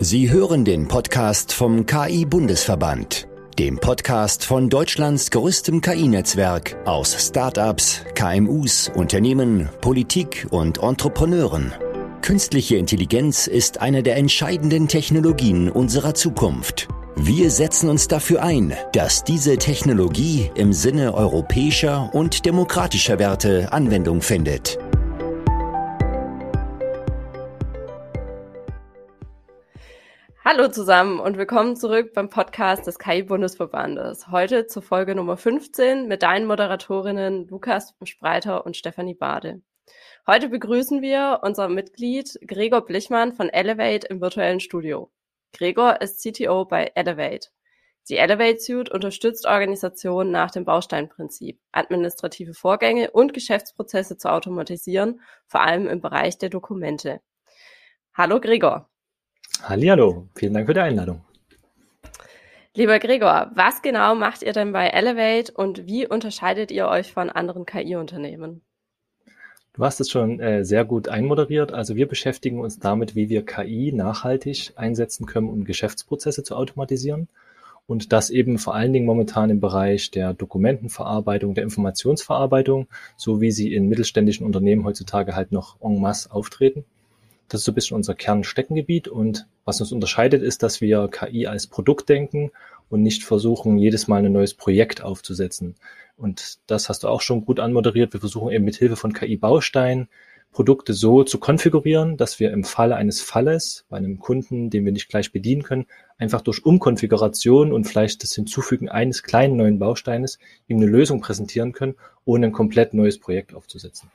Sie hören den Podcast vom KI-Bundesverband, dem Podcast von Deutschlands größtem KI-Netzwerk aus Startups, KMUs, Unternehmen, Politik und Entrepreneuren. Künstliche Intelligenz ist eine der entscheidenden Technologien unserer Zukunft. Wir setzen uns dafür ein, dass diese Technologie im Sinne europäischer und demokratischer Werte Anwendung findet. Hallo zusammen und willkommen zurück beim Podcast des KI-Bundesverbandes. Heute zur Folge Nummer 15 mit deinen Moderatorinnen Lukas Spreiter und Stefanie Bade. Heute begrüßen wir unser Mitglied Gregor Blichmann von Elevate im virtuellen Studio. Gregor ist CTO bei Elevate. Die Elevate Suite unterstützt Organisationen nach dem Bausteinprinzip, administrative Vorgänge und Geschäftsprozesse zu automatisieren, vor allem im Bereich der Dokumente. Hallo Gregor. Hallihallo, vielen Dank für die Einladung. Lieber Gregor, was genau macht ihr denn bei Elevate und wie unterscheidet ihr euch von anderen KI-Unternehmen? Du hast es schon äh, sehr gut einmoderiert. Also wir beschäftigen uns damit, wie wir KI nachhaltig einsetzen können, um Geschäftsprozesse zu automatisieren. Und das eben vor allen Dingen momentan im Bereich der Dokumentenverarbeitung, der Informationsverarbeitung, so wie sie in mittelständischen Unternehmen heutzutage halt noch en masse auftreten. Das ist so ein bisschen unser Kernsteckengebiet und was uns unterscheidet, ist, dass wir KI als Produkt denken und nicht versuchen, jedes Mal ein neues Projekt aufzusetzen. Und das hast du auch schon gut anmoderiert. Wir versuchen eben mit Hilfe von KI-Bausteinen Produkte so zu konfigurieren, dass wir im Falle eines Falles bei einem Kunden, den wir nicht gleich bedienen können, einfach durch Umkonfiguration und vielleicht das Hinzufügen eines kleinen neuen Bausteines ihm eine Lösung präsentieren können, ohne ein komplett neues Projekt aufzusetzen.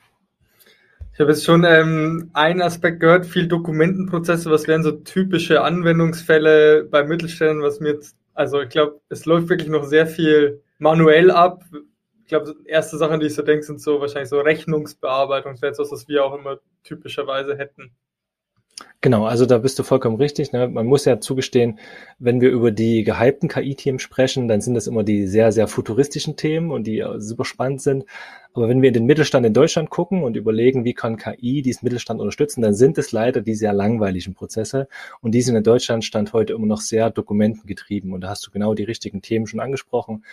Ich habe jetzt schon ähm, einen Aspekt gehört, viel Dokumentenprozesse. Was wären so typische Anwendungsfälle bei Mittelständen, was mir jetzt, also ich glaube, es läuft wirklich noch sehr viel manuell ab. Ich glaube, erste Sachen, die ich so denke, sind so wahrscheinlich so Rechnungsbearbeitung. Jetzt was, was wir auch immer typischerweise hätten. Genau, also da bist du vollkommen richtig. Ne? Man muss ja zugestehen, wenn wir über die gehypten KI-Themen sprechen, dann sind das immer die sehr, sehr futuristischen Themen und die super spannend sind. Aber wenn wir in den Mittelstand in Deutschland gucken und überlegen, wie kann KI diesen Mittelstand unterstützen, dann sind es leider die sehr langweiligen Prozesse und die sind in Deutschland Stand heute immer noch sehr dokumentengetrieben. Und da hast du genau die richtigen Themen schon angesprochen.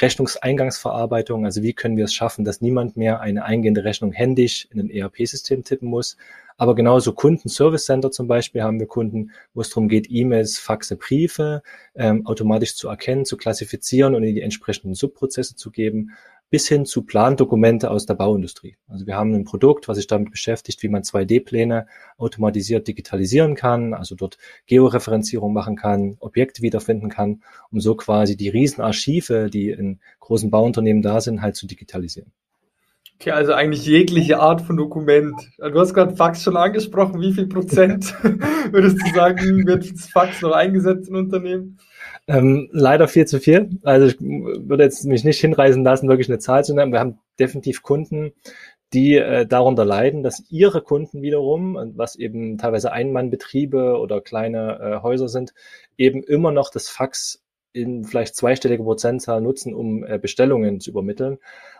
Rechnungseingangsverarbeitung, also wie können wir es schaffen, dass niemand mehr eine eingehende Rechnung händisch in ein ERP-System tippen muss, aber genauso Kundenservice Center zum Beispiel haben wir Kunden, wo es darum geht, E-Mails, Faxe, Briefe ähm, automatisch zu erkennen, zu klassifizieren und in die entsprechenden Subprozesse zu geben, bis hin zu Plandokumente aus der Bauindustrie. Also wir haben ein Produkt, was sich damit beschäftigt, wie man 2D-Pläne automatisiert digitalisieren kann, also dort Georeferenzierung machen kann, Objekte wiederfinden kann, um so quasi die Riesenarchive, die in großen Bauunternehmen da sind, halt zu digitalisieren. Okay, also eigentlich jegliche Art von Dokument. Du hast gerade Fax schon angesprochen. Wie viel Prozent würdest du sagen, wird Fax noch eingesetzt in Unternehmen? Ähm, leider viel zu viel. Also ich würde jetzt mich nicht hinreißen lassen, wirklich eine Zahl zu nennen. Wir haben definitiv Kunden, die äh, darunter leiden, dass ihre Kunden wiederum, was eben teilweise Einmannbetriebe oder kleine äh, Häuser sind, eben immer noch das Fax in vielleicht zweistellige Prozentzahl nutzen, um äh, Bestellungen zu übermitteln.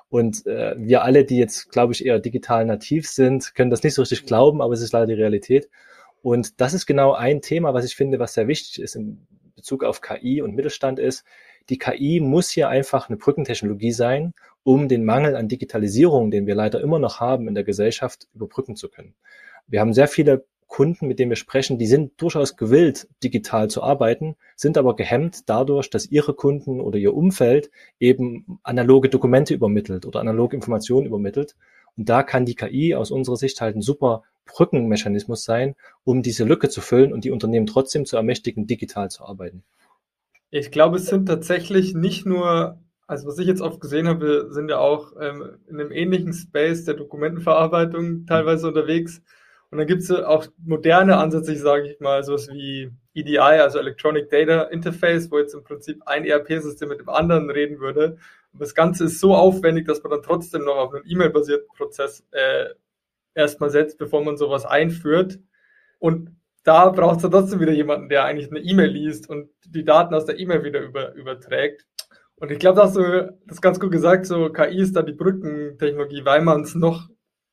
Und äh, wir alle, die jetzt, glaube ich, eher digital nativ sind, können das nicht so richtig glauben, aber es ist leider die Realität. Und das ist genau ein Thema, was ich finde, was sehr wichtig ist in Bezug auf KI und Mittelstand ist. Die KI muss hier einfach eine Brückentechnologie sein, um den Mangel an Digitalisierung, den wir leider immer noch haben in der Gesellschaft, überbrücken zu können. Wir haben sehr viele Kunden, mit denen wir sprechen, die sind durchaus gewillt, digital zu arbeiten, sind aber gehemmt dadurch, dass ihre Kunden oder ihr Umfeld eben analoge Dokumente übermittelt oder analoge Informationen übermittelt. Und da kann die KI aus unserer Sicht halt ein super Brückenmechanismus sein, um diese Lücke zu füllen und die Unternehmen trotzdem zu ermächtigen, digital zu arbeiten. Ich glaube, es sind tatsächlich nicht nur, also was ich jetzt oft gesehen habe, sind ja auch ähm, in einem ähnlichen Space der Dokumentenverarbeitung teilweise unterwegs und dann gibt es auch moderne Ansätze, sage ich mal, sowas wie EDI, also Electronic Data Interface, wo jetzt im Prinzip ein ERP-System mit dem anderen reden würde. Und das Ganze ist so aufwendig, dass man dann trotzdem noch auf einen E-Mail-basierten Prozess äh, erstmal setzt, bevor man sowas einführt. Und da braucht es dann trotzdem wieder jemanden, der eigentlich eine E-Mail liest und die Daten aus der E-Mail wieder über, überträgt. Und ich glaube, da hast du das ganz gut gesagt, so KI ist da die Brückentechnologie, weil man es noch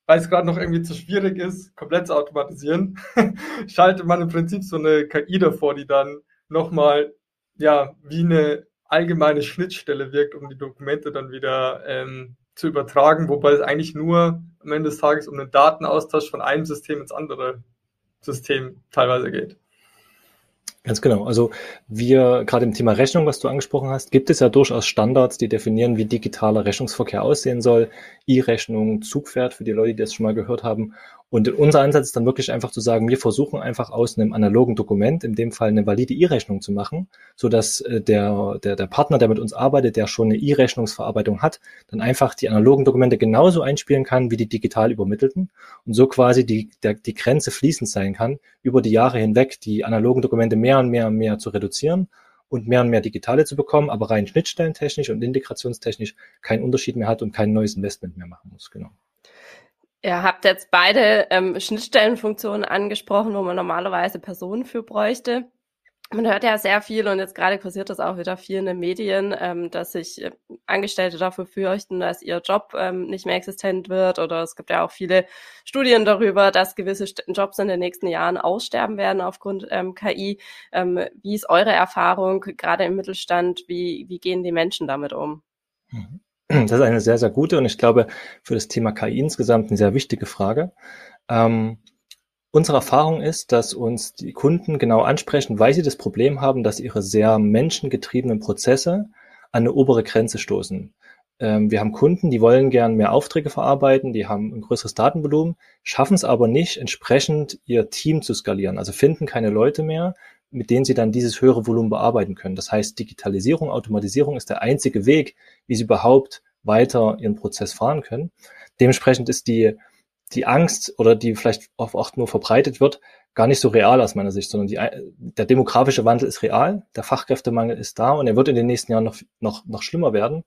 weil es gerade noch irgendwie zu schwierig ist, komplett zu automatisieren, schaltet man im Prinzip so eine KI davor, die dann nochmal, ja, wie eine allgemeine Schnittstelle wirkt, um die Dokumente dann wieder ähm, zu übertragen, wobei es eigentlich nur am Ende des Tages um den Datenaustausch von einem System ins andere System teilweise geht. Ganz genau. Also wir, gerade im Thema Rechnung, was du angesprochen hast, gibt es ja durchaus Standards, die definieren, wie digitaler Rechnungsverkehr aussehen soll. E-Rechnung, Zugpferd, für die Leute, die das schon mal gehört haben. Und unser Ansatz ist dann wirklich einfach zu sagen, wir versuchen einfach aus einem analogen Dokument, in dem Fall eine valide E-Rechnung zu machen, so dass äh, der, der, der Partner, der mit uns arbeitet, der schon eine E-Rechnungsverarbeitung hat, dann einfach die analogen Dokumente genauso einspielen kann wie die digital übermittelten und so quasi die, der, die Grenze fließend sein kann, über die Jahre hinweg die analogen Dokumente mehr und mehr und mehr zu reduzieren und mehr und mehr digitale zu bekommen, aber rein schnittstellentechnisch und integrationstechnisch keinen Unterschied mehr hat und kein neues Investment mehr machen muss. Genau. Ihr habt jetzt beide ähm, Schnittstellenfunktionen angesprochen, wo man normalerweise Personen für bräuchte. Man hört ja sehr viel und jetzt gerade kursiert das auch wieder viel in den Medien, ähm, dass sich äh, Angestellte dafür fürchten, dass ihr Job ähm, nicht mehr existent wird. Oder es gibt ja auch viele Studien darüber, dass gewisse Jobs in den nächsten Jahren aussterben werden aufgrund ähm, KI. Ähm, wie ist eure Erfahrung gerade im Mittelstand? Wie, wie gehen die Menschen damit um? Mhm. Das ist eine sehr, sehr gute und ich glaube für das Thema KI insgesamt eine sehr wichtige Frage. Ähm, unsere Erfahrung ist, dass uns die Kunden genau ansprechen, weil sie das Problem haben, dass ihre sehr menschengetriebenen Prozesse an eine obere Grenze stoßen. Ähm, wir haben Kunden, die wollen gern mehr Aufträge verarbeiten, die haben ein größeres Datenvolumen, schaffen es aber nicht, entsprechend ihr Team zu skalieren, also finden keine Leute mehr, mit denen sie dann dieses höhere Volumen bearbeiten können. Das heißt, Digitalisierung, Automatisierung ist der einzige Weg, wie sie überhaupt weiter ihren Prozess fahren können. Dementsprechend ist die, die Angst oder die vielleicht oft nur verbreitet wird, gar nicht so real aus meiner Sicht, sondern die, der demografische Wandel ist real, der Fachkräftemangel ist da und er wird in den nächsten Jahren noch, noch, noch schlimmer werden.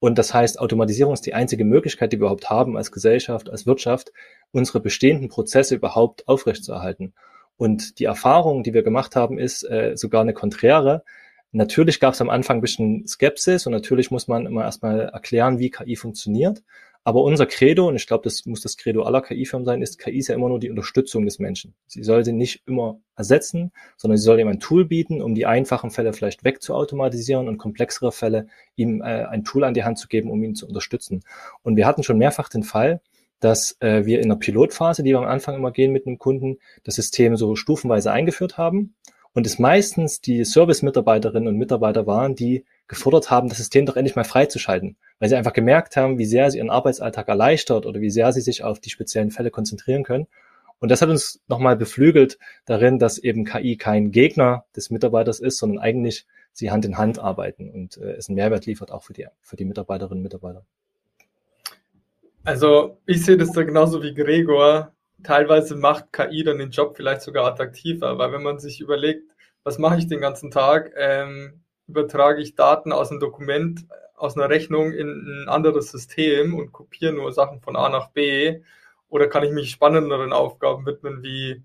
Und das heißt, Automatisierung ist die einzige Möglichkeit, die wir überhaupt haben als Gesellschaft, als Wirtschaft, unsere bestehenden Prozesse überhaupt aufrechtzuerhalten. Und die Erfahrung, die wir gemacht haben, ist äh, sogar eine konträre. Natürlich gab es am Anfang ein bisschen Skepsis und natürlich muss man immer erstmal erklären, wie KI funktioniert. Aber unser Credo, und ich glaube, das muss das Credo aller KI-Firmen sein, ist, KI ist ja immer nur die Unterstützung des Menschen. Sie soll sie nicht immer ersetzen, sondern sie soll ihm ein Tool bieten, um die einfachen Fälle vielleicht wegzuautomatisieren und komplexere Fälle ihm äh, ein Tool an die Hand zu geben, um ihn zu unterstützen. Und wir hatten schon mehrfach den Fall, dass äh, wir in der Pilotphase, die wir am Anfang immer gehen mit einem Kunden, das System so stufenweise eingeführt haben und es meistens die Service-Mitarbeiterinnen und Mitarbeiter waren, die gefordert haben, das System doch endlich mal freizuschalten, weil sie einfach gemerkt haben, wie sehr sie ihren Arbeitsalltag erleichtert oder wie sehr sie sich auf die speziellen Fälle konzentrieren können. Und das hat uns nochmal beflügelt darin, dass eben KI kein Gegner des Mitarbeiters ist, sondern eigentlich sie Hand in Hand arbeiten und äh, es einen Mehrwert liefert auch für die, für die Mitarbeiterinnen und Mitarbeiter. Also ich sehe das da genauso wie Gregor. Teilweise macht KI dann den Job vielleicht sogar attraktiver, weil wenn man sich überlegt, was mache ich den ganzen Tag, ähm, übertrage ich Daten aus einem Dokument, aus einer Rechnung in ein anderes System und kopiere nur Sachen von A nach B oder kann ich mich spannenderen Aufgaben widmen wie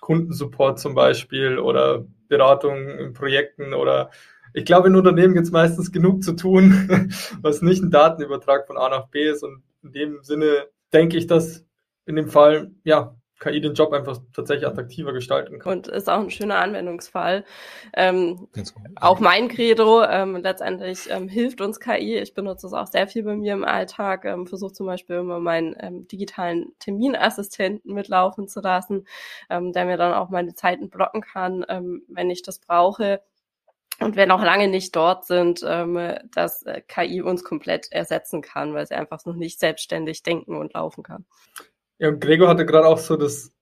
Kundensupport zum Beispiel oder Beratung in Projekten oder ich glaube, in Unternehmen gibt es meistens genug zu tun, was nicht ein Datenübertrag von A nach B ist und in dem Sinne denke ich, dass in dem Fall, ja, KI den Job einfach tatsächlich attraktiver gestalten kann. Und ist auch ein schöner Anwendungsfall. Ähm, auch mein Credo, ähm, letztendlich ähm, hilft uns KI. Ich benutze es auch sehr viel bei mir im Alltag, ähm, versuche zum Beispiel immer meinen ähm, digitalen Terminassistenten mitlaufen zu lassen, ähm, der mir dann auch meine Zeiten blocken kann, ähm, wenn ich das brauche und wir noch lange nicht dort sind, ähm, dass äh, KI uns komplett ersetzen kann, weil sie einfach noch nicht selbstständig denken und laufen kann. Ja, Gregor hatte gerade auch so das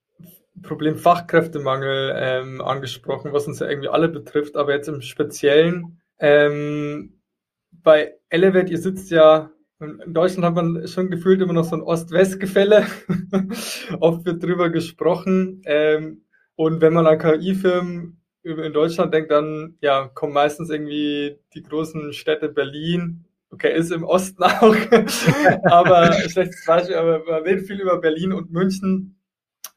Problem Fachkräftemangel ähm, angesprochen, was uns ja irgendwie alle betrifft, aber jetzt im Speziellen ähm, bei Elevate, ihr sitzt ja, in Deutschland hat man schon gefühlt immer noch so ein Ost-West-Gefälle. Oft wird drüber gesprochen. Ähm, und wenn man an KI-Firmen in Deutschland denkt, dann ja, kommen meistens irgendwie die großen Städte Berlin. Okay, ist im Osten auch, aber schlechtes Beispiel, aber man redet viel über Berlin und München.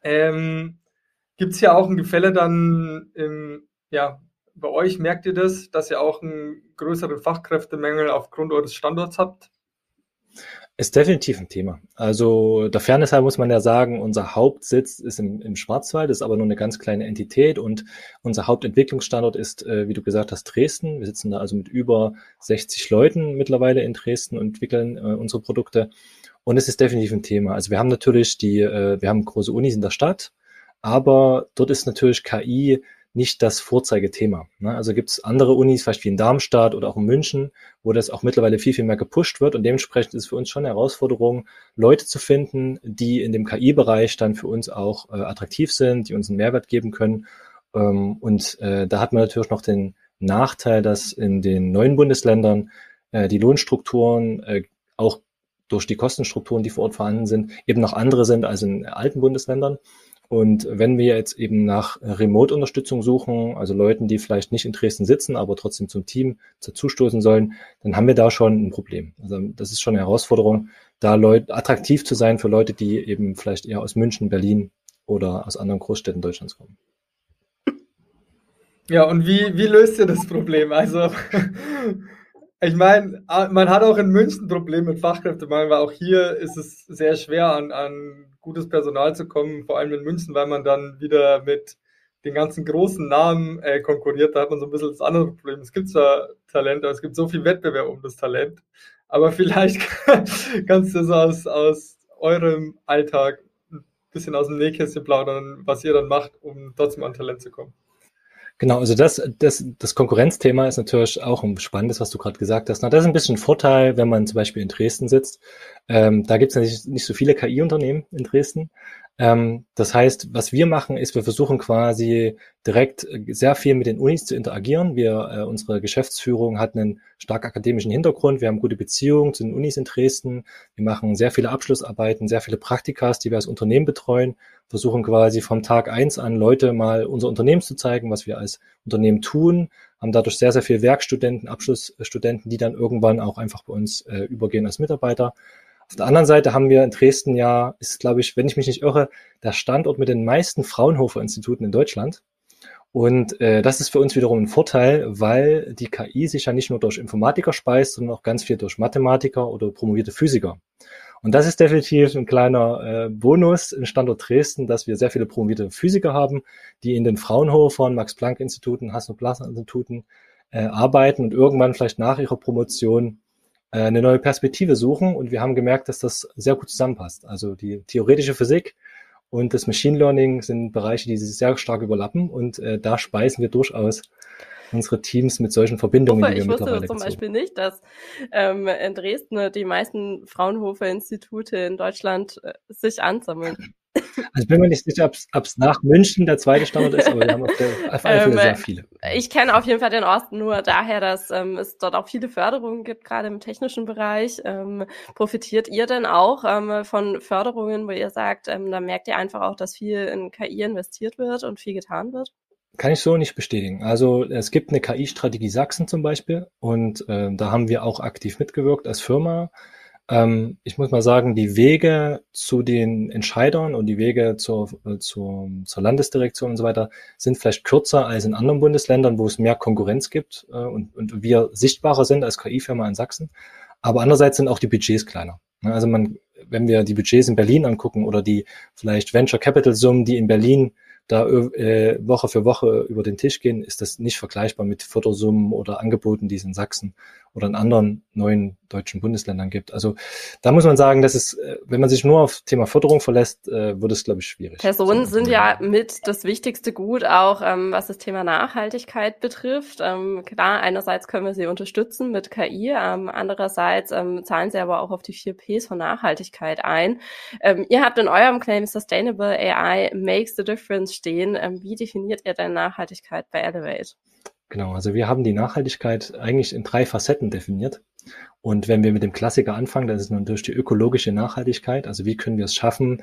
Ähm, Gibt es ja auch ein Gefälle dann im, ja, bei euch merkt ihr das, dass ihr auch einen größeren Fachkräftemangel aufgrund eures Standorts habt? Ist definitiv ein Thema. Also der Fairness halber muss man ja sagen, unser Hauptsitz ist im, im Schwarzwald, ist aber nur eine ganz kleine Entität und unser Hauptentwicklungsstandort ist, äh, wie du gesagt hast, Dresden. Wir sitzen da also mit über 60 Leuten mittlerweile in Dresden und entwickeln äh, unsere Produkte. Und es ist definitiv ein Thema. Also wir haben natürlich die, äh, wir haben große Unis in der Stadt, aber dort ist natürlich KI nicht das Vorzeigethema. Ne? Also gibt es andere Unis, vielleicht wie in Darmstadt oder auch in München, wo das auch mittlerweile viel, viel mehr gepusht wird. Und dementsprechend ist es für uns schon eine Herausforderung, Leute zu finden, die in dem KI-Bereich dann für uns auch äh, attraktiv sind, die uns einen Mehrwert geben können. Ähm, und äh, da hat man natürlich noch den Nachteil, dass in den neuen Bundesländern äh, die Lohnstrukturen äh, auch durch die Kostenstrukturen, die vor Ort vorhanden sind, eben noch andere sind als in alten Bundesländern. Und wenn wir jetzt eben nach Remote-Unterstützung suchen, also Leuten, die vielleicht nicht in Dresden sitzen, aber trotzdem zum Team dazustoßen sollen, dann haben wir da schon ein Problem. Also das ist schon eine Herausforderung, da Leute attraktiv zu sein für Leute, die eben vielleicht eher aus München, Berlin oder aus anderen Großstädten Deutschlands kommen. Ja, und wie, wie löst ihr das Problem? Also, ich meine, man hat auch in München ein Problem mit Fachkräftemangel, weil auch hier ist es sehr schwer an, an gutes Personal zu kommen, vor allem in München, weil man dann wieder mit den ganzen großen Namen äh, konkurriert. Da hat man so ein bisschen das andere Problem. Es gibt zwar Talent, aber es gibt so viel Wettbewerb um das Talent. Aber vielleicht kannst du so aus, aus eurem Alltag ein bisschen aus dem Nähkästchen plaudern, was ihr dann macht, um trotzdem an Talent zu kommen. Genau, also das, das, das Konkurrenzthema ist natürlich auch ein spannendes, was du gerade gesagt hast. Na, das ist ein bisschen ein Vorteil, wenn man zum Beispiel in Dresden sitzt. Ähm, da gibt es natürlich nicht so viele KI-Unternehmen in Dresden. Ähm, das heißt, was wir machen, ist, wir versuchen quasi direkt äh, sehr viel mit den Unis zu interagieren. Wir, äh, unsere Geschäftsführung hat einen stark akademischen Hintergrund. Wir haben gute Beziehungen zu den Unis in Dresden. Wir machen sehr viele Abschlussarbeiten, sehr viele Praktikas, die wir als Unternehmen betreuen. Versuchen quasi vom Tag eins an Leute mal unser Unternehmen zu zeigen, was wir als Unternehmen tun. Haben dadurch sehr, sehr viele Werkstudenten, Abschlussstudenten, die dann irgendwann auch einfach bei uns äh, übergehen als Mitarbeiter. Auf der anderen Seite haben wir in Dresden ja, ist glaube ich, wenn ich mich nicht irre, der Standort mit den meisten Fraunhofer-Instituten in Deutschland. Und äh, das ist für uns wiederum ein Vorteil, weil die KI sich ja nicht nur durch Informatiker speist, sondern auch ganz viel durch Mathematiker oder promovierte Physiker. Und das ist definitiv ein kleiner äh, Bonus im Standort Dresden, dass wir sehr viele promovierte Physiker haben, die in den Fraunhofer, Max-Planck-Instituten, Hasso-Plaza-Instituten äh, arbeiten und irgendwann vielleicht nach ihrer Promotion eine neue Perspektive suchen und wir haben gemerkt, dass das sehr gut zusammenpasst. Also die theoretische Physik und das Machine Learning sind Bereiche, die sich sehr stark überlappen und äh, da speisen wir durchaus unsere Teams mit solchen Verbindungen, Super, die wir ich mittlerweile wusste zum gezogen. Beispiel nicht, dass ähm, in Dresden die meisten Fraunhofer-Institute in Deutschland äh, sich ansammeln. Also ich bin mir nicht sicher, ob es nach München der zweite Standort ist, aber wir haben auf, der, auf alle Fälle ähm, sehr viele. Ich kenne auf jeden Fall den Osten nur daher, dass ähm, es dort auch viele Förderungen gibt, gerade im technischen Bereich. Ähm, profitiert ihr denn auch ähm, von Förderungen, wo ihr sagt, ähm, da merkt ihr einfach auch, dass viel in KI investiert wird und viel getan wird? Kann ich so nicht bestätigen. Also es gibt eine KI-Strategie Sachsen zum Beispiel und äh, da haben wir auch aktiv mitgewirkt als Firma. Ähm, ich muss mal sagen, die Wege zu den Entscheidern und die Wege zur, äh, zur, zur Landesdirektion und so weiter sind vielleicht kürzer als in anderen Bundesländern, wo es mehr Konkurrenz gibt äh, und, und wir sichtbarer sind als KI-Firma in Sachsen. Aber andererseits sind auch die Budgets kleiner. Ne, also man, wenn wir die Budgets in Berlin angucken oder die vielleicht Venture Capital Summen, die in Berlin da äh, Woche für Woche über den Tisch gehen, ist das nicht vergleichbar mit Fördersummen oder Angeboten, die es in Sachsen oder in anderen neuen deutschen Bundesländern gibt. Also da muss man sagen, dass es, äh, wenn man sich nur auf Thema Förderung verlässt, äh, wird es, glaube ich, schwierig. Personen sind ja mit das wichtigste Gut, auch ähm, was das Thema Nachhaltigkeit betrifft. Ähm, klar, einerseits können wir sie unterstützen mit KI, ähm, andererseits ähm, zahlen sie aber auch auf die vier Ps von Nachhaltigkeit ein. Ähm, ihr habt in eurem Claim Sustainable AI makes the difference stehen. Ähm, wie definiert ihr denn Nachhaltigkeit bei Elevate? Genau, also wir haben die Nachhaltigkeit eigentlich in drei Facetten definiert. Und wenn wir mit dem Klassiker anfangen, dann ist natürlich die ökologische Nachhaltigkeit. Also wie können wir es schaffen,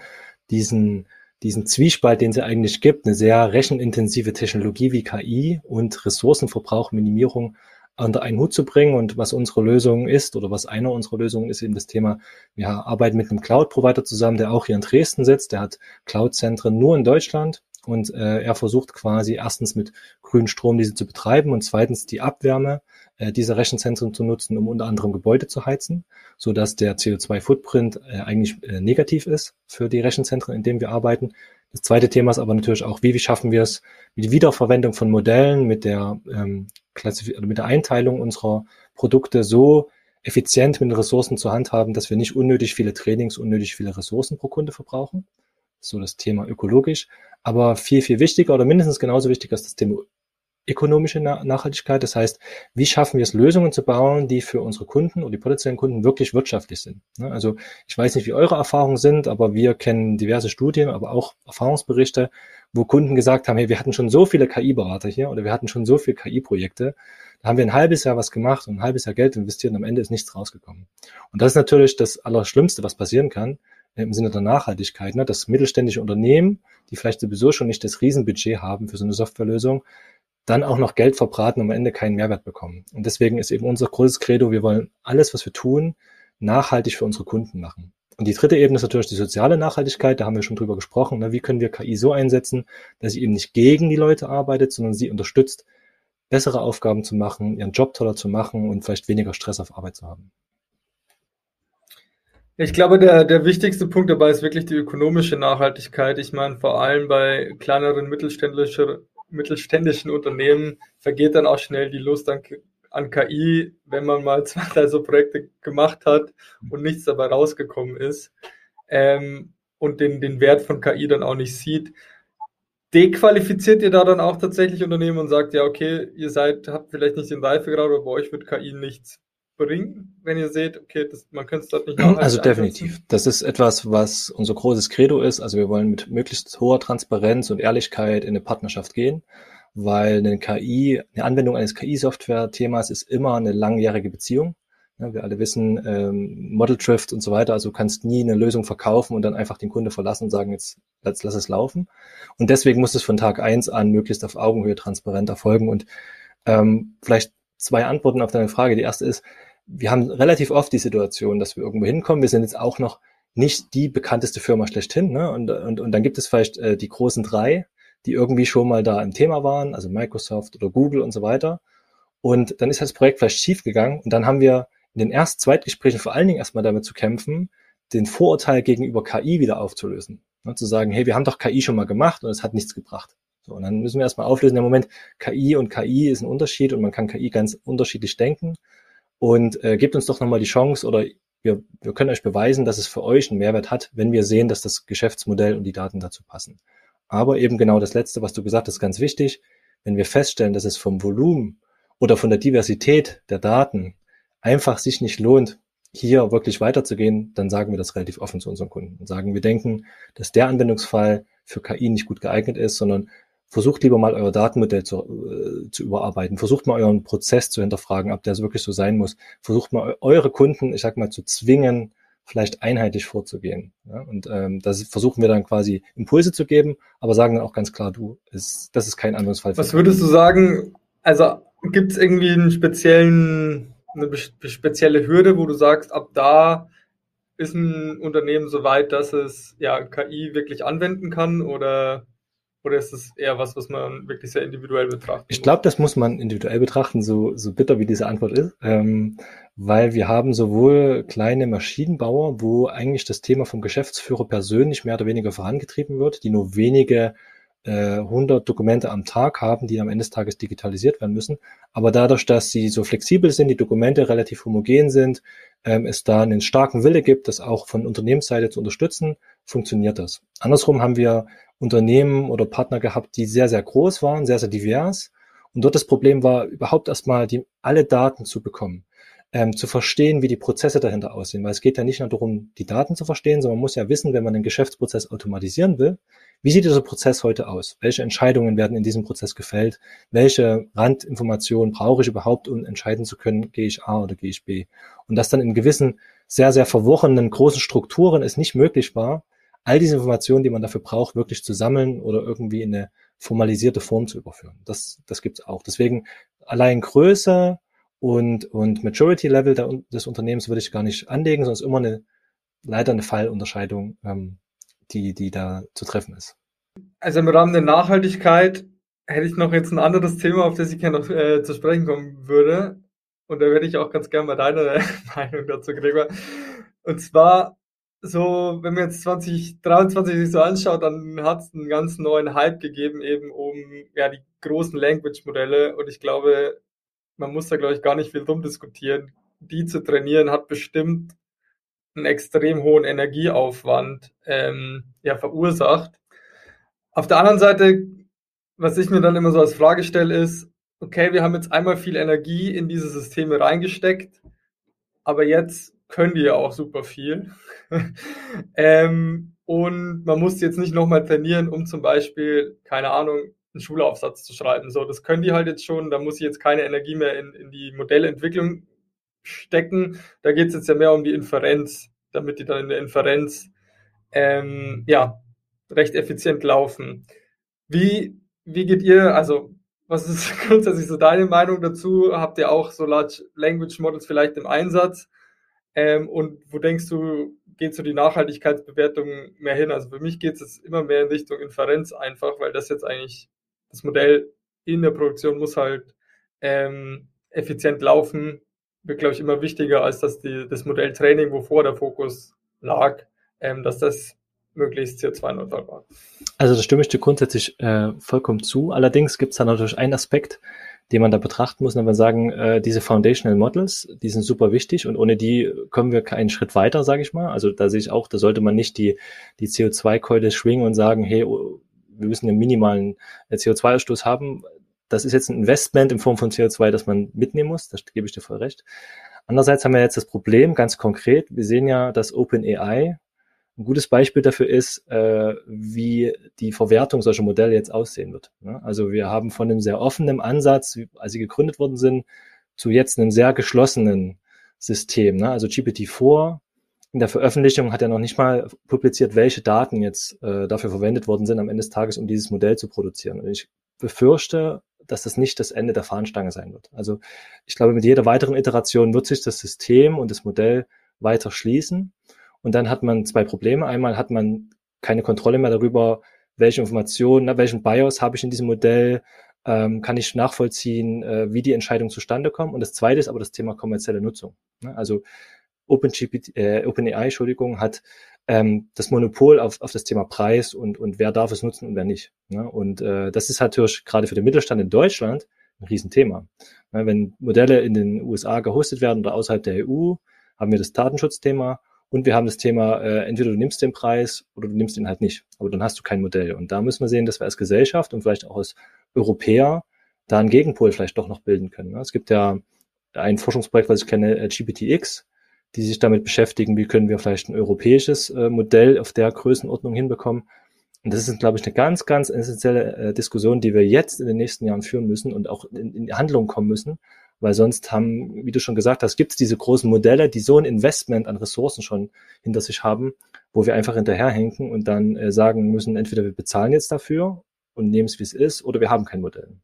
diesen, diesen Zwiespalt, den es eigentlich gibt, eine sehr rechenintensive Technologie wie KI und Ressourcenverbrauchminimierung unter einen Hut zu bringen. Und was unsere Lösung ist oder was einer unserer Lösungen ist eben das Thema, wir arbeiten mit einem Cloud-Provider zusammen, der auch hier in Dresden sitzt. Der hat Cloud-Zentren nur in Deutschland und äh, er versucht quasi erstens mit grünem Strom diese zu betreiben und zweitens die Abwärme äh, dieser Rechenzentren zu nutzen, um unter anderem Gebäude zu heizen, so dass der CO2-Footprint äh, eigentlich äh, negativ ist für die Rechenzentren, in denen wir arbeiten. Das zweite Thema ist aber natürlich auch, wie, wie schaffen wir es mit Wiederverwendung von Modellen, mit der, ähm, Klassif mit der Einteilung unserer Produkte so effizient mit den Ressourcen zu handhaben, dass wir nicht unnötig viele Trainings, unnötig viele Ressourcen pro Kunde verbrauchen. So das Thema ökologisch. Aber viel, viel wichtiger oder mindestens genauso wichtig ist das Thema ökonomische Nachhaltigkeit. Das heißt, wie schaffen wir es, Lösungen zu bauen, die für unsere Kunden oder die potenziellen Kunden wirklich wirtschaftlich sind. Ne? Also ich weiß nicht, wie eure Erfahrungen sind, aber wir kennen diverse Studien, aber auch Erfahrungsberichte, wo Kunden gesagt haben, hey, wir hatten schon so viele KI-Berater hier oder wir hatten schon so viele KI-Projekte. Da haben wir ein halbes Jahr was gemacht und ein halbes Jahr Geld investiert und am Ende ist nichts rausgekommen. Und das ist natürlich das Allerschlimmste, was passieren kann im Sinne der Nachhaltigkeit, ne? dass mittelständische Unternehmen, die vielleicht sowieso schon nicht das Riesenbudget haben für so eine Softwarelösung, dann auch noch Geld verbraten und am Ende keinen Mehrwert bekommen. Und deswegen ist eben unser großes Credo, wir wollen alles, was wir tun, nachhaltig für unsere Kunden machen. Und die dritte Ebene ist natürlich die soziale Nachhaltigkeit, da haben wir schon drüber gesprochen. Ne? Wie können wir KI so einsetzen, dass sie eben nicht gegen die Leute arbeitet, sondern sie unterstützt, bessere Aufgaben zu machen, ihren Job toller zu machen und vielleicht weniger Stress auf Arbeit zu haben. Ich glaube, der, der wichtigste Punkt dabei ist wirklich die ökonomische Nachhaltigkeit. Ich meine, vor allem bei kleineren mittelständischen mittelständischen Unternehmen vergeht dann auch schnell die Lust an, an KI, wenn man mal zwei, drei so Projekte gemacht hat und nichts dabei rausgekommen ist ähm, und den, den Wert von KI dann auch nicht sieht. Dequalifiziert ihr da dann auch tatsächlich Unternehmen und sagt, ja, okay, ihr seid, habt vielleicht nicht den Reifegrad, aber bei euch wird KI nichts bringen, wenn ihr seht, okay, das, man könnte es dort nicht Also definitiv. Das ist etwas, was unser großes Credo ist. Also wir wollen mit möglichst hoher Transparenz und Ehrlichkeit in eine Partnerschaft gehen, weil eine KI, eine Anwendung eines KI-Software-Themas ist immer eine langjährige Beziehung. Ja, wir alle wissen, ähm, Model Drift und so weiter, also du kannst nie eine Lösung verkaufen und dann einfach den Kunde verlassen und sagen, jetzt lass, lass es laufen. Und deswegen muss es von Tag eins an möglichst auf Augenhöhe transparent erfolgen. Und ähm, vielleicht zwei Antworten auf deine Frage. Die erste ist, wir haben relativ oft die Situation, dass wir irgendwo hinkommen. Wir sind jetzt auch noch nicht die bekannteste Firma schlechthin. Ne? Und, und, und dann gibt es vielleicht äh, die großen drei, die irgendwie schon mal da im Thema waren, also Microsoft oder Google und so weiter. Und dann ist das Projekt vielleicht schief gegangen und dann haben wir in den ersten Zweitgesprächen vor allen Dingen erstmal damit zu kämpfen, den Vorurteil gegenüber KI wieder aufzulösen. Ne? Zu sagen, hey, wir haben doch KI schon mal gemacht und es hat nichts gebracht. So, und dann müssen wir erstmal auflösen, im Moment, KI und KI ist ein Unterschied und man kann KI ganz unterschiedlich denken und äh, gebt uns doch nochmal die Chance oder wir, wir können euch beweisen, dass es für euch einen Mehrwert hat, wenn wir sehen, dass das Geschäftsmodell und die Daten dazu passen. Aber eben genau das Letzte, was du gesagt hast, ganz wichtig. Wenn wir feststellen, dass es vom Volumen oder von der Diversität der Daten einfach sich nicht lohnt, hier wirklich weiterzugehen, dann sagen wir das relativ offen zu unseren Kunden und sagen, wir denken, dass der Anwendungsfall für KI nicht gut geeignet ist, sondern versucht lieber mal euer Datenmodell zu, äh, zu überarbeiten. Versucht mal euren Prozess zu hinterfragen, ob der wirklich so sein muss. Versucht mal eure Kunden, ich sag mal, zu zwingen, vielleicht einheitlich vorzugehen. Ja? Und ähm, das versuchen wir dann quasi Impulse zu geben, aber sagen dann auch ganz klar, du, ist, das ist kein Anwendungsfall. Was würdest du sagen, also gibt es irgendwie einen speziellen, eine spezielle Hürde, wo du sagst, ab da ist ein Unternehmen so weit, dass es ja KI wirklich anwenden kann oder oder ist es eher was, was man wirklich sehr individuell betrachtet? Ich glaube, das muss man individuell betrachten, so, so bitter wie diese Antwort ist, ähm, weil wir haben sowohl kleine Maschinenbauer, wo eigentlich das Thema vom Geschäftsführer persönlich mehr oder weniger vorangetrieben wird, die nur wenige äh, 100 Dokumente am Tag haben, die am Ende des Tages digitalisiert werden müssen. Aber dadurch, dass sie so flexibel sind, die Dokumente relativ homogen sind, es da einen starken Wille gibt, das auch von Unternehmensseite zu unterstützen, funktioniert das. Andersrum haben wir Unternehmen oder Partner gehabt, die sehr, sehr groß waren, sehr, sehr divers. Und dort das Problem war, überhaupt erstmal die, alle Daten zu bekommen, ähm, zu verstehen, wie die Prozesse dahinter aussehen. Weil es geht ja nicht nur darum, die Daten zu verstehen, sondern man muss ja wissen, wenn man einen Geschäftsprozess automatisieren will, wie sieht dieser Prozess heute aus? Welche Entscheidungen werden in diesem Prozess gefällt? Welche Randinformationen brauche ich überhaupt, um entscheiden zu können, gehe ich A oder gehe ich B? Und das dann in gewissen, sehr, sehr verworrenen großen Strukturen es nicht möglich war, all diese Informationen, die man dafür braucht, wirklich zu sammeln oder irgendwie in eine formalisierte Form zu überführen. Das, das gibt's auch. Deswegen allein Größe und, und Maturity Level der, des Unternehmens würde ich gar nicht anlegen, sondern ist immer eine, leider eine Fallunterscheidung, ähm, die, die da zu treffen ist. Also im Rahmen der Nachhaltigkeit hätte ich noch jetzt ein anderes Thema, auf das ich gerne noch äh, zu sprechen kommen würde. Und da werde ich auch ganz gerne mal deine Meinung dazu, Gregor. Und zwar, so, wenn man jetzt 2023 sich so anschaut, dann hat es einen ganz neuen Hype gegeben, eben um ja die großen Language-Modelle. Und ich glaube, man muss da, glaube ich, gar nicht viel drum diskutieren. Die zu trainieren hat bestimmt einen extrem hohen Energieaufwand ähm, ja, verursacht. Auf der anderen Seite, was ich mir dann immer so als Frage stelle, ist, okay, wir haben jetzt einmal viel Energie in diese Systeme reingesteckt, aber jetzt können die ja auch super viel. ähm, und man muss jetzt nicht nochmal trainieren, um zum Beispiel, keine Ahnung, einen Schulaufsatz zu schreiben. So, das können die halt jetzt schon, da muss ich jetzt keine Energie mehr in, in die Modellentwicklung stecken. Da geht es jetzt ja mehr um die Inferenz, damit die dann in der Inferenz ähm, ja, recht effizient laufen. Wie, wie geht ihr, also was ist grundsätzlich so deine Meinung dazu? Habt ihr auch so Large Language Models vielleicht im Einsatz? Ähm, und wo denkst du, geht so die Nachhaltigkeitsbewertung mehr hin? Also für mich geht es immer mehr in Richtung Inferenz einfach, weil das jetzt eigentlich das Modell in der Produktion muss halt ähm, effizient laufen, wird, glaube ich, immer wichtiger, als dass die, das Modelltraining, wovor der Fokus lag, ähm, dass das möglichst CO2-neutral war. Also da stimme ich dir grundsätzlich äh, vollkommen zu. Allerdings gibt es da natürlich einen Aspekt, den man da betrachten muss, wenn wir sagen, äh, diese Foundational Models, die sind super wichtig und ohne die kommen wir keinen Schritt weiter, sage ich mal. Also da sehe ich auch, da sollte man nicht die, die CO2-Keule schwingen und sagen, hey, oh, wir müssen einen minimalen äh, CO2-Ausstoß haben das ist jetzt ein Investment in Form von CO2, das man mitnehmen muss, das gebe ich dir voll recht. Andererseits haben wir jetzt das Problem, ganz konkret, wir sehen ja, dass OpenAI ein gutes Beispiel dafür ist, äh, wie die Verwertung solcher Modelle jetzt aussehen wird. Ne? Also wir haben von einem sehr offenen Ansatz, als sie gegründet worden sind, zu jetzt einem sehr geschlossenen System. Ne? Also GPT-4 in der Veröffentlichung hat er noch nicht mal publiziert, welche Daten jetzt äh, dafür verwendet worden sind am Ende des Tages, um dieses Modell zu produzieren. Und ich befürchte, dass das nicht das Ende der Fahnenstange sein wird. Also ich glaube, mit jeder weiteren Iteration wird sich das System und das Modell weiter schließen. Und dann hat man zwei Probleme. Einmal hat man keine Kontrolle mehr darüber, welche Informationen, welchen BIOS habe ich in diesem Modell, ähm, kann ich nachvollziehen, äh, wie die Entscheidungen zustande kommen. Und das zweite ist aber das Thema kommerzielle Nutzung. Ne? Also OpenGPT, äh, OpenAI, Entschuldigung, hat ähm, das Monopol auf, auf das Thema Preis und, und wer darf es nutzen und wer nicht. Ne? Und äh, das ist natürlich gerade für den Mittelstand in Deutschland ein Riesenthema. Ne? Wenn Modelle in den USA gehostet werden oder außerhalb der EU, haben wir das Datenschutzthema und wir haben das Thema, äh, entweder du nimmst den Preis oder du nimmst ihn halt nicht. Aber dann hast du kein Modell. Und da müssen wir sehen, dass wir als Gesellschaft und vielleicht auch als Europäer da einen Gegenpol vielleicht doch noch bilden können. Ne? Es gibt ja ein Forschungsprojekt, was ich kenne, äh, GPTX, die sich damit beschäftigen, wie können wir vielleicht ein europäisches äh, Modell auf der Größenordnung hinbekommen. Und das ist, glaube ich, eine ganz, ganz essentielle äh, Diskussion, die wir jetzt in den nächsten Jahren führen müssen und auch in, in Handlung kommen müssen, weil sonst haben, wie du schon gesagt hast, gibt es diese großen Modelle, die so ein Investment an Ressourcen schon hinter sich haben, wo wir einfach hinterherhängen und dann äh, sagen müssen, entweder wir bezahlen jetzt dafür und nehmen es, wie es ist, oder wir haben kein Modell.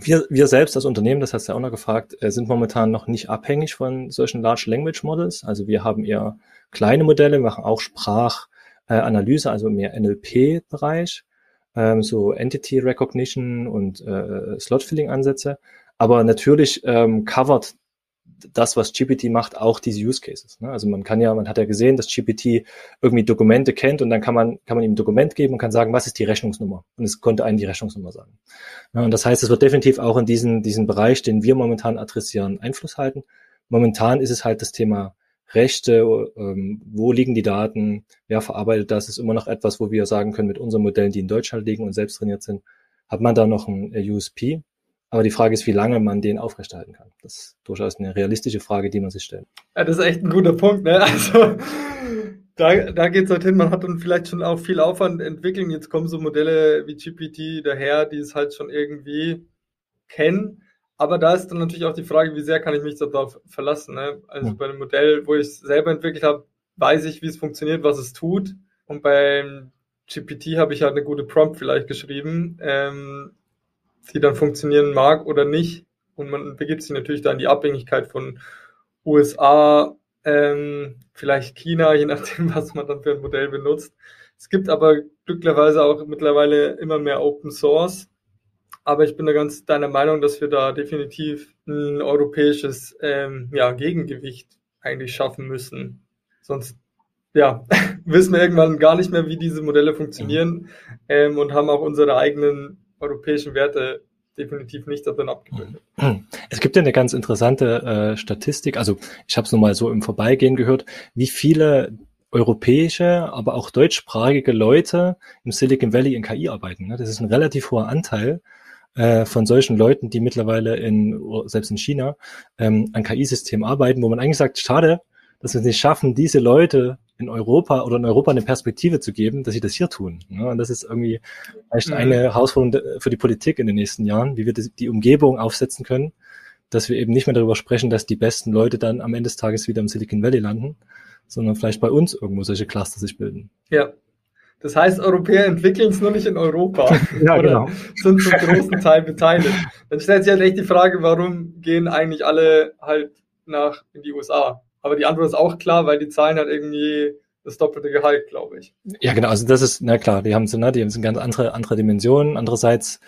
Wir, wir selbst als Unternehmen, das hast du ja auch noch gefragt, äh, sind momentan noch nicht abhängig von solchen Large Language Models. Also wir haben eher kleine Modelle, machen auch Sprachanalyse, also mehr NLP-Bereich, ähm, so Entity Recognition und äh, Slot-Filling-Ansätze. Aber natürlich ähm, covert das, was GPT macht, auch diese Use Cases. Ne? Also man kann ja, man hat ja gesehen, dass GPT irgendwie Dokumente kennt und dann kann man, kann man ihm ein Dokument geben und kann sagen, was ist die Rechnungsnummer? Und es konnte einen die Rechnungsnummer sagen. Ja, und das heißt, es wird definitiv auch in diesen, diesen Bereich, den wir momentan adressieren, Einfluss halten. Momentan ist es halt das Thema Rechte, ähm, wo liegen die Daten, wer verarbeitet das, ist immer noch etwas, wo wir sagen können, mit unseren Modellen, die in Deutschland liegen und selbst trainiert sind, hat man da noch ein USP. Aber die Frage ist, wie lange man den aufrechterhalten kann. Das ist durchaus eine realistische Frage, die man sich stellt. Ja, das ist echt ein guter Punkt. Ne? Also da, da geht es halt hin, man hat dann vielleicht schon auch viel Aufwand entwickeln. Jetzt kommen so Modelle wie GPT daher, die es halt schon irgendwie kennen. Aber da ist dann natürlich auch die Frage, wie sehr kann ich mich darauf verlassen. Ne? Also ja. bei einem Modell, wo ich es selber entwickelt habe, weiß ich, wie es funktioniert, was es tut. Und beim GPT habe ich halt eine gute Prompt vielleicht geschrieben. Ähm, die dann funktionieren mag oder nicht. Und man begibt sich natürlich da in die Abhängigkeit von USA, ähm, vielleicht China, je nachdem, was man dann für ein Modell benutzt. Es gibt aber glücklicherweise auch mittlerweile immer mehr Open Source. Aber ich bin da ganz deiner Meinung, dass wir da definitiv ein europäisches ähm, ja, Gegengewicht eigentlich schaffen müssen. Sonst ja, wissen wir irgendwann gar nicht mehr, wie diese Modelle funktionieren ähm, und haben auch unsere eigenen europäischen Werte definitiv nicht darin abgebildet. Es gibt ja eine ganz interessante äh, Statistik, also ich habe es nur mal so im Vorbeigehen gehört, wie viele europäische, aber auch deutschsprachige Leute im Silicon Valley in KI arbeiten. Ne? Das ist ein relativ hoher Anteil äh, von solchen Leuten, die mittlerweile in, selbst in China, ähm, an KI-Systemen arbeiten, wo man eigentlich sagt, schade, dass wir es nicht schaffen, diese Leute in Europa oder in Europa eine Perspektive zu geben, dass sie das hier tun. Ne? Und das ist irgendwie vielleicht mhm. eine Herausforderung für die Politik in den nächsten Jahren, wie wir die Umgebung aufsetzen können, dass wir eben nicht mehr darüber sprechen, dass die besten Leute dann am Ende des Tages wieder im Silicon Valley landen, sondern vielleicht bei uns irgendwo solche Cluster sich bilden. Ja. Das heißt, Europäer entwickeln es nur nicht in Europa ja, oder genau. sind zum großen Teil beteiligt. Dann stellt sich halt echt die Frage, warum gehen eigentlich alle halt nach in die USA? Aber die Antwort ist auch klar, weil die zahlen halt irgendwie das doppelte Gehalt, glaube ich. Ja, genau. Also das ist, na klar, die haben so, ne, die haben so ganz andere, andere Dimensionen. Andererseits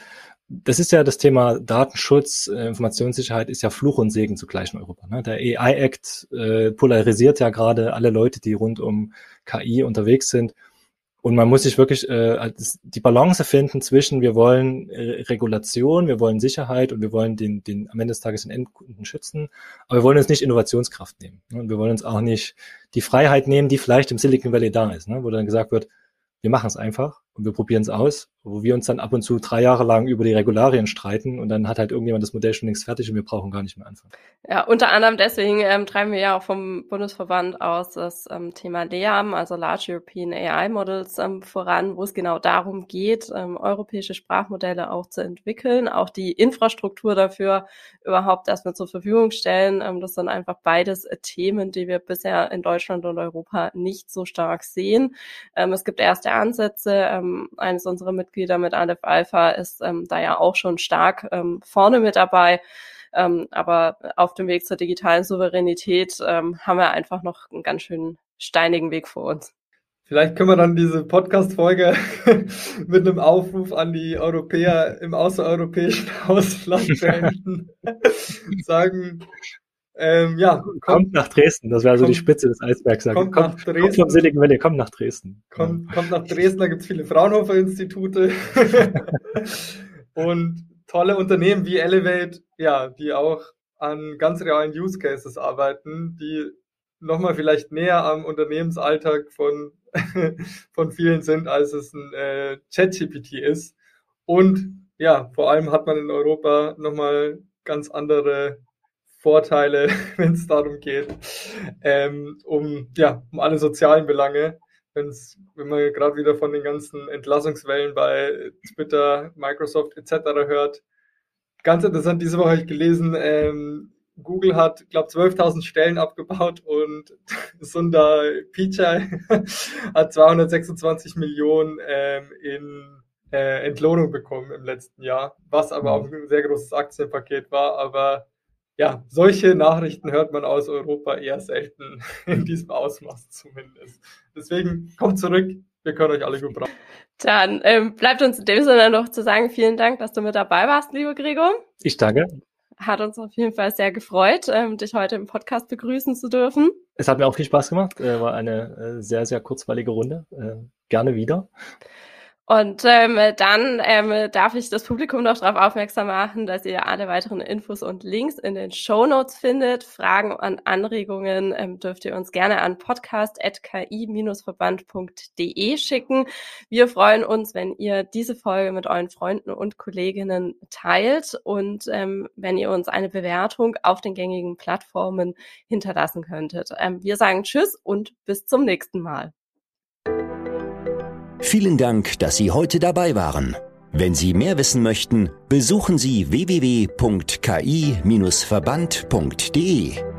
das ist ja das Thema Datenschutz, äh, Informationssicherheit ist ja Fluch und Segen zugleich in Europa. Ne? Der AI-Act äh, polarisiert ja gerade alle Leute, die rund um KI unterwegs sind. Und man muss sich wirklich äh, die Balance finden zwischen, wir wollen äh, Regulation, wir wollen Sicherheit und wir wollen den, den am Ende des Tages den Endkunden schützen, aber wir wollen uns nicht Innovationskraft nehmen. Ne? Und wir wollen uns auch nicht die Freiheit nehmen, die vielleicht im Silicon Valley da ist, ne? wo dann gesagt wird, wir machen es einfach und wir probieren es aus, wo wir uns dann ab und zu drei Jahre lang über die Regularien streiten und dann hat halt irgendjemand das Modell schon längst fertig und wir brauchen gar nicht mehr anfangen. Ja, unter anderem deswegen ähm, treiben wir ja auch vom Bundesverband aus das ähm, Thema LEAM, also Large European AI Models, ähm, voran, wo es genau darum geht, ähm, europäische Sprachmodelle auch zu entwickeln, auch die Infrastruktur dafür überhaupt erstmal zur Verfügung stellen. Ähm, das sind einfach beides Themen, die wir bisher in Deutschland und Europa nicht so stark sehen. Ähm, es gibt erste Ansätze, ähm, eines unserer Mitglieder mit Aleph Alpha ist ähm, da ja auch schon stark ähm, vorne mit dabei. Ähm, aber auf dem Weg zur digitalen Souveränität ähm, haben wir einfach noch einen ganz schön steinigen Weg vor uns. Vielleicht können wir dann diese Podcast-Folge mit einem Aufruf an die Europäer im außereuropäischen Ausland beenden. Sagen, ähm, ja, kommt, kommt, nach Dresden, das wäre so die Spitze des Eisbergs. Kommt, kommt nach Dresden. Kommt vom Silicon Valley, kommt nach Dresden. Kommt, kommt nach Dresden, da gibt es viele Fraunhofer-Institute und tolle Unternehmen wie Elevate, ja, die auch an ganz realen Use Cases arbeiten, die nochmal vielleicht näher am Unternehmensalltag von, von vielen sind, als es ein äh, ChatGPT ist. Und ja, vor allem hat man in Europa nochmal ganz andere Vorteile, wenn es darum geht, ähm, um, ja, um alle sozialen Belange. Wenn's, wenn man gerade wieder von den ganzen Entlassungswellen bei Twitter, Microsoft etc. hört. Ganz interessant, diese Woche habe ich gelesen, ähm, Google hat, glaube 12.000 Stellen abgebaut und Sundar Pichai hat 226 Millionen ähm, in äh, Entlohnung bekommen im letzten Jahr, was aber auch ein sehr großes Aktienpaket war. Aber ja, solche Nachrichten hört man aus Europa eher selten, in diesem Ausmaß zumindest. Deswegen kommt zurück, wir können euch alle gut brauchen. Dann ähm, bleibt uns in dem Sinne noch zu sagen, vielen Dank, dass du mit dabei warst, lieber Gregor. Ich danke. Hat uns auf jeden Fall sehr gefreut, ähm, dich heute im Podcast begrüßen zu dürfen. Es hat mir auch viel Spaß gemacht. Äh, war eine äh, sehr, sehr kurzweilige Runde. Äh, gerne wieder. Und ähm, dann ähm, darf ich das Publikum noch darauf aufmerksam machen, dass ihr alle weiteren Infos und Links in den Show Notes findet. Fragen und Anregungen ähm, dürft ihr uns gerne an podcast.ki-verband.de schicken. Wir freuen uns, wenn ihr diese Folge mit euren Freunden und Kolleginnen teilt und ähm, wenn ihr uns eine Bewertung auf den gängigen Plattformen hinterlassen könntet. Ähm, wir sagen Tschüss und bis zum nächsten Mal. Vielen Dank, dass Sie heute dabei waren. Wenn Sie mehr wissen möchten, besuchen Sie www.ki-verband.de.